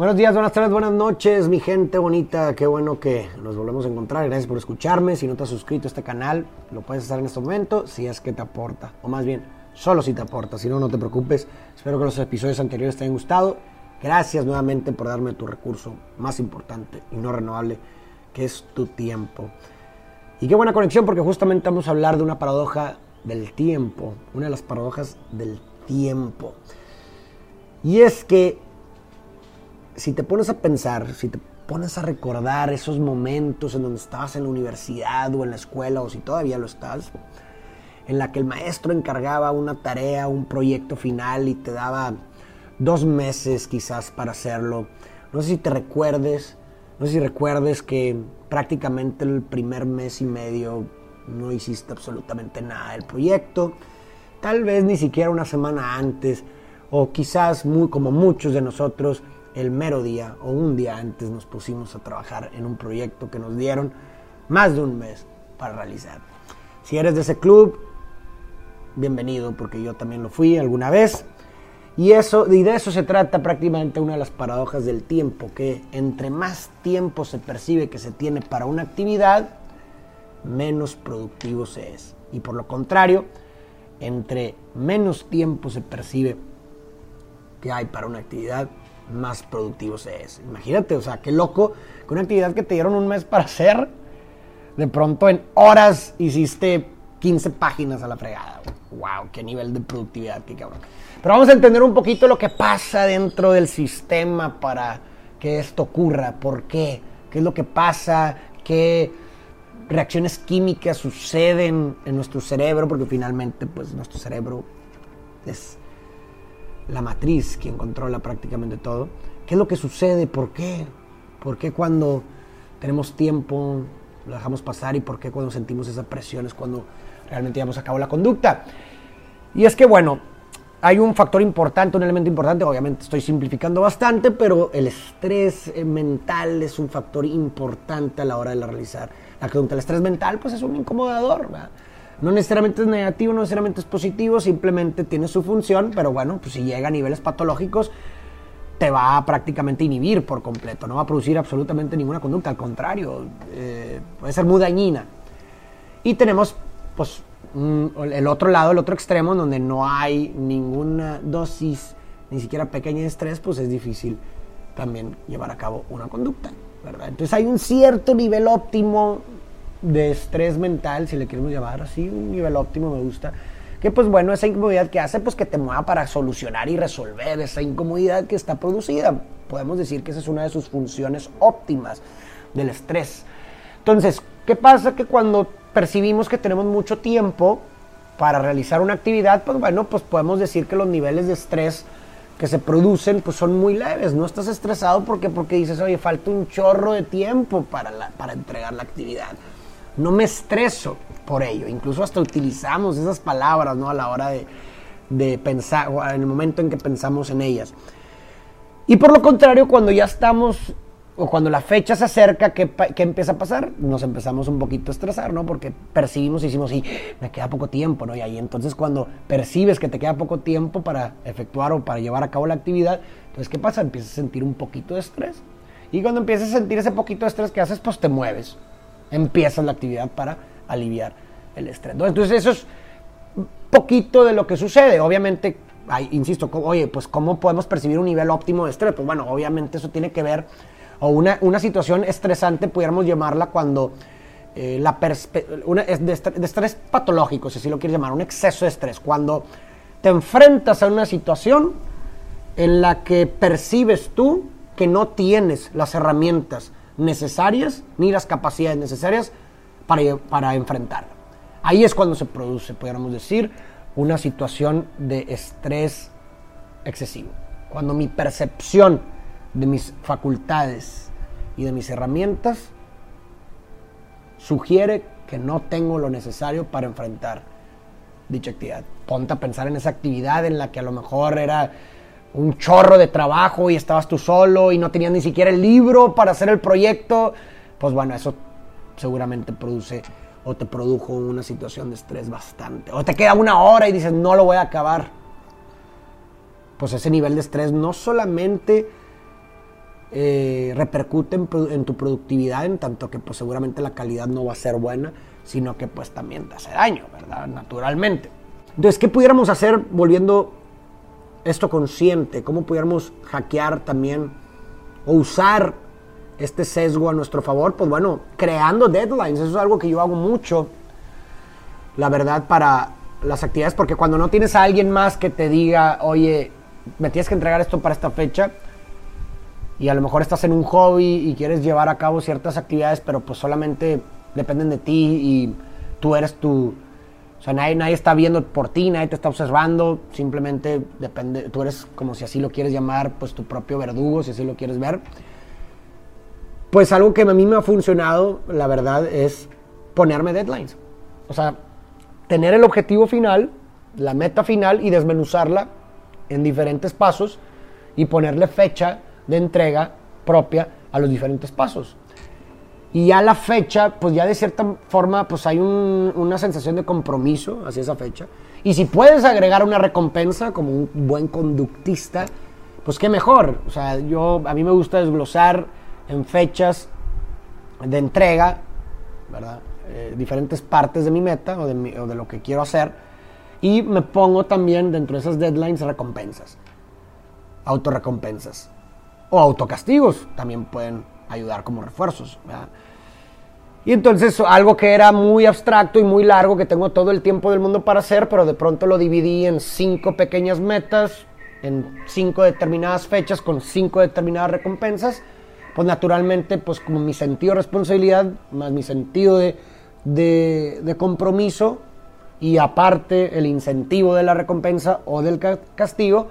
Buenos días, buenas tardes, buenas noches, mi gente bonita. Qué bueno que nos volvemos a encontrar. Gracias por escucharme. Si no te has suscrito a este canal, lo puedes hacer en este momento si es que te aporta. O más bien, solo si te aporta. Si no, no te preocupes. Espero que los episodios anteriores te hayan gustado. Gracias nuevamente por darme tu recurso más importante y no renovable, que es tu tiempo. Y qué buena conexión porque justamente vamos a hablar de una paradoja del tiempo. Una de las paradojas del tiempo. Y es que si te pones a pensar, si te pones a recordar esos momentos en donde estabas en la universidad o en la escuela, o si todavía lo estás, en la que el maestro encargaba una tarea, un proyecto final y te daba dos meses quizás para hacerlo. No sé si te recuerdes, no sé si recuerdes que prácticamente el primer mes y medio no hiciste absolutamente nada del proyecto, tal vez ni siquiera una semana antes, o quizás muy como muchos de nosotros el mero día o un día antes nos pusimos a trabajar en un proyecto que nos dieron más de un mes para realizar. Si eres de ese club, bienvenido porque yo también lo fui alguna vez. Y, eso, y de eso se trata prácticamente una de las paradojas del tiempo, que entre más tiempo se percibe que se tiene para una actividad, menos productivo se es. Y por lo contrario, entre menos tiempo se percibe que hay para una actividad, más productivo se es. Imagínate, o sea, qué loco que una actividad que te dieron un mes para hacer, de pronto en horas hiciste 15 páginas a la fregada. ¡Wow! ¡Qué nivel de productividad! ¡Qué cabrón! Pero vamos a entender un poquito lo que pasa dentro del sistema para que esto ocurra. ¿Por qué? ¿Qué es lo que pasa? ¿Qué reacciones químicas suceden en nuestro cerebro? Porque finalmente, pues nuestro cerebro es la matriz quien controla prácticamente todo. ¿Qué es lo que sucede? ¿Por qué? ¿Por qué cuando tenemos tiempo lo dejamos pasar y por qué cuando sentimos esa presión es cuando realmente llevamos a cabo la conducta? Y es que, bueno, hay un factor importante, un elemento importante, obviamente estoy simplificando bastante, pero el estrés eh, mental es un factor importante a la hora de realizar la conducta. El estrés mental, pues es un incomodador, ¿verdad? No necesariamente es negativo, no necesariamente es positivo, simplemente tiene su función, pero bueno, pues si llega a niveles patológicos, te va a prácticamente inhibir por completo, no va a producir absolutamente ninguna conducta, al contrario, eh, puede ser muy dañina. Y tenemos, pues, el otro lado, el otro extremo, donde no hay ninguna dosis, ni siquiera pequeña de estrés, pues es difícil también llevar a cabo una conducta, ¿verdad? Entonces hay un cierto nivel óptimo de estrés mental, si le queremos llamar así, un nivel óptimo me gusta. Que pues bueno, esa incomodidad que hace, pues que te mueva para solucionar y resolver esa incomodidad que está producida. Podemos decir que esa es una de sus funciones óptimas del estrés. Entonces, ¿qué pasa? Que cuando percibimos que tenemos mucho tiempo para realizar una actividad, pues bueno, pues podemos decir que los niveles de estrés que se producen pues son muy leves. No estás estresado porque, porque dices, oye, falta un chorro de tiempo para, para entregar la actividad no me estreso por ello. Incluso hasta utilizamos esas palabras, ¿no? A la hora de, pensar, o en el momento en que pensamos en ellas. Y por lo contrario, cuando ya estamos, o cuando la fecha se acerca, ¿qué, empieza a pasar? Nos empezamos un poquito a estresar, ¿no? Porque percibimos y decimos, sí, me queda poco tiempo, ¿no? Y ahí entonces cuando percibes que te queda poco tiempo para efectuar o para llevar a cabo la actividad, entonces ¿qué pasa? Empiezas a sentir un poquito de estrés. Y cuando empiezas a sentir ese poquito de estrés que haces, pues te mueves empiezas la actividad para aliviar el estrés. Entonces eso es poquito de lo que sucede. Obviamente, insisto, oye, pues ¿cómo podemos percibir un nivel óptimo de estrés? Pues bueno, obviamente eso tiene que ver, o una, una situación estresante pudiéramos llamarla cuando eh, la una, es de, estrés, patológico, si así lo quieres llamar, un exceso de estrés. Cuando te enfrentas a una situación en la que percibes tú que no tienes las herramientas necesarias ni las capacidades necesarias para, para enfrentarla. Ahí es cuando se produce, podríamos decir, una situación de estrés excesivo. Cuando mi percepción de mis facultades y de mis herramientas sugiere que no tengo lo necesario para enfrentar dicha actividad. Ponte a pensar en esa actividad en la que a lo mejor era un chorro de trabajo y estabas tú solo y no tenías ni siquiera el libro para hacer el proyecto, pues bueno, eso seguramente produce o te produjo una situación de estrés bastante. O te queda una hora y dices, no lo voy a acabar. Pues ese nivel de estrés no solamente eh, repercute en, tu productividad, en tanto que pues seguramente la calidad no va a ser buena, sino que pues también te hace daño, ¿verdad? Naturalmente. Entonces, ¿qué pudiéramos hacer volviendo esto consciente? ¿Cómo pudiéramos hackear también o usar este sesgo a nuestro favor? Pues bueno, creando deadlines, eso es algo que yo hago mucho, la verdad, para las actividades, porque cuando no tienes a alguien más que te diga, oye, me tienes que entregar esto para esta fecha, y a lo mejor estás en un hobby y quieres llevar a cabo ciertas actividades, pero pues solamente dependen de ti y tú eres tu... O sea, nadie, nadie está viendo por ti, nadie te está observando, simplemente depende, tú eres como si así lo quieres llamar, pues tu propio verdugo, si así lo quieres ver. Pues algo que a mí me ha funcionado, la verdad, es ponerme deadlines. O sea, tener el objetivo final, la meta final y desmenuzarla en diferentes pasos y ponerle fecha de entrega propia a los diferentes pasos. Y ya la fecha, pues ya de cierta forma, pues hay una sensación de compromiso hacia esa fecha. Y si puedes agregar una recompensa como un buen conductista, pues qué mejor. O sea, yo, a mí me gusta desglosar en fechas de entrega, ¿verdad? Eh, diferentes partes de mi meta o de, o de lo que quiero hacer. Y me pongo también dentro de esas deadlines recompensas, autorrecompensas o autocastigos también pueden ayudar como refuerzos. Y entonces algo que era muy abstracto y muy largo, que tengo todo el tiempo del mundo para hacer, pero de pronto lo dividí en cinco pequeñas metas, en cinco determinadas fechas, con cinco determinadas recompensas, pues naturalmente, pues como mi sentido de responsabilidad, más mi sentido de, de, de compromiso, y aparte el incentivo de la recompensa o del castigo,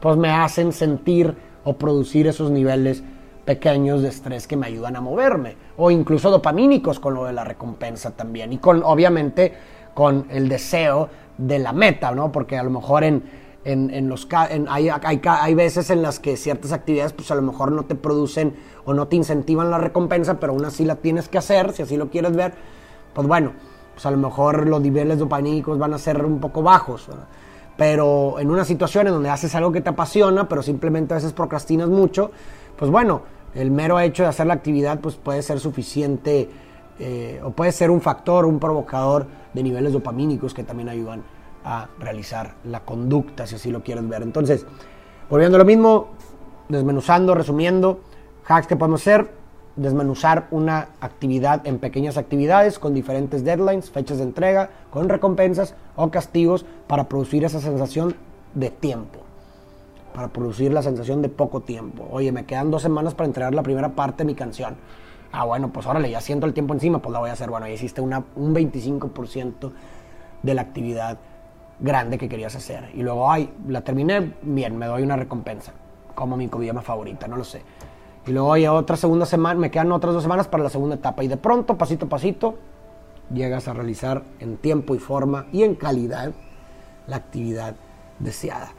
pues me hacen sentir o producir esos niveles pequeños de estrés que me ayudan a moverme o incluso dopamínicos con lo de la recompensa también y con obviamente con el deseo de la meta, ¿no? Porque a lo mejor en, en, los en, hay, hay, hay, veces en las que ciertas actividades pues a lo mejor no te producen o no te incentivan la recompensa, pero aún así la tienes que hacer, si así lo quieres ver, pues bueno, pues a lo mejor los niveles dopamínicos van a ser un poco bajos. Pero en una situación en donde haces algo que te apasiona, pero simplemente a veces procrastinas mucho, pues bueno, el mero hecho de hacer la actividad pues puede ser suficiente eh, o puede ser un factor, un provocador de niveles dopamínicos que también ayudan a realizar la conducta, si así lo quieres ver. Entonces, volviendo a lo mismo, desmenuzando, resumiendo, hacks que podemos hacer, desmenuzar una actividad en pequeñas actividades con diferentes deadlines, fechas de entrega, con recompensas o castigos para producir esa sensación de tiempo, para producir la sensación de poco tiempo. Oye, me quedan dos semanas para entregar la primera parte de mi canción. Ah, bueno, pues órale, ya siento el tiempo encima, pues la voy a hacer. Bueno, ya hiciste una, un 25% de la actividad grande que querías hacer. Y luego, ay, la terminé, bien, me doy una recompensa, como mi comida favorita, no lo sé. Y luego ya otra segunda semana, me quedan otras dos semanas para la segunda etapa. Y de pronto, pasito a pasito, llegas a realizar en tiempo y forma y en calidad la actividad deseada.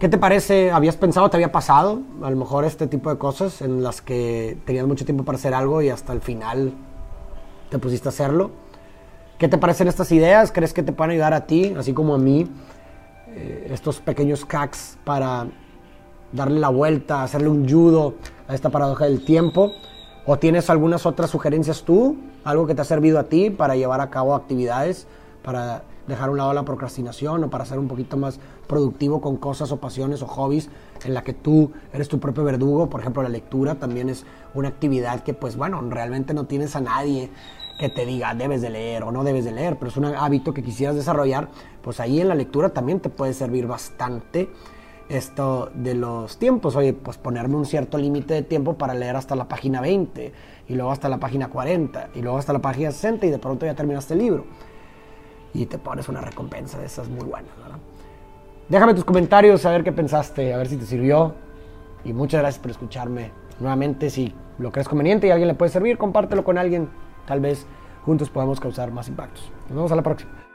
¿Qué te parece? ¿Habías pensado, te había pasado a lo mejor este tipo de cosas en las que tenías mucho tiempo para hacer algo y hasta el final te pusiste a hacerlo? ¿Qué te parecen estas ideas? ¿Crees que te pueden ayudar a ti, así como a mí, eh, estos pequeños hacks para darle la vuelta, hacerle un judo a esta paradoja del tiempo? ¿O tienes algunas otras sugerencias tú? Algo que te ha servido a ti para llevar a cabo actividades, para dejar a un lado la procrastinación o para ser un poquito más productivo con cosas o pasiones o hobbies en la que tú eres tu propio verdugo. Por ejemplo, la lectura también es una actividad que, pues bueno, realmente no tienes a nadie que te diga debes de leer o no debes de leer, pero es un hábito que quisieras desarrollar, pues ahí en la lectura también te puede servir bastante esto de los tiempos. Oye, pues ponerme un cierto límite de tiempo para leer hasta la página 20 y luego hasta la página 40 y luego hasta la página 60 y de pronto ya terminaste el libro. Y te pones una recompensa de esas muy buenas, ¿verdad? Déjame tus comentarios, a ver qué pensaste, a ver si te sirvió. Y muchas gracias por escucharme. Nuevamente, si lo crees conveniente y alguien le puede servir, compártelo con alguien. Tal vez juntos podamos causar más impactos. Nos vemos a la próxima.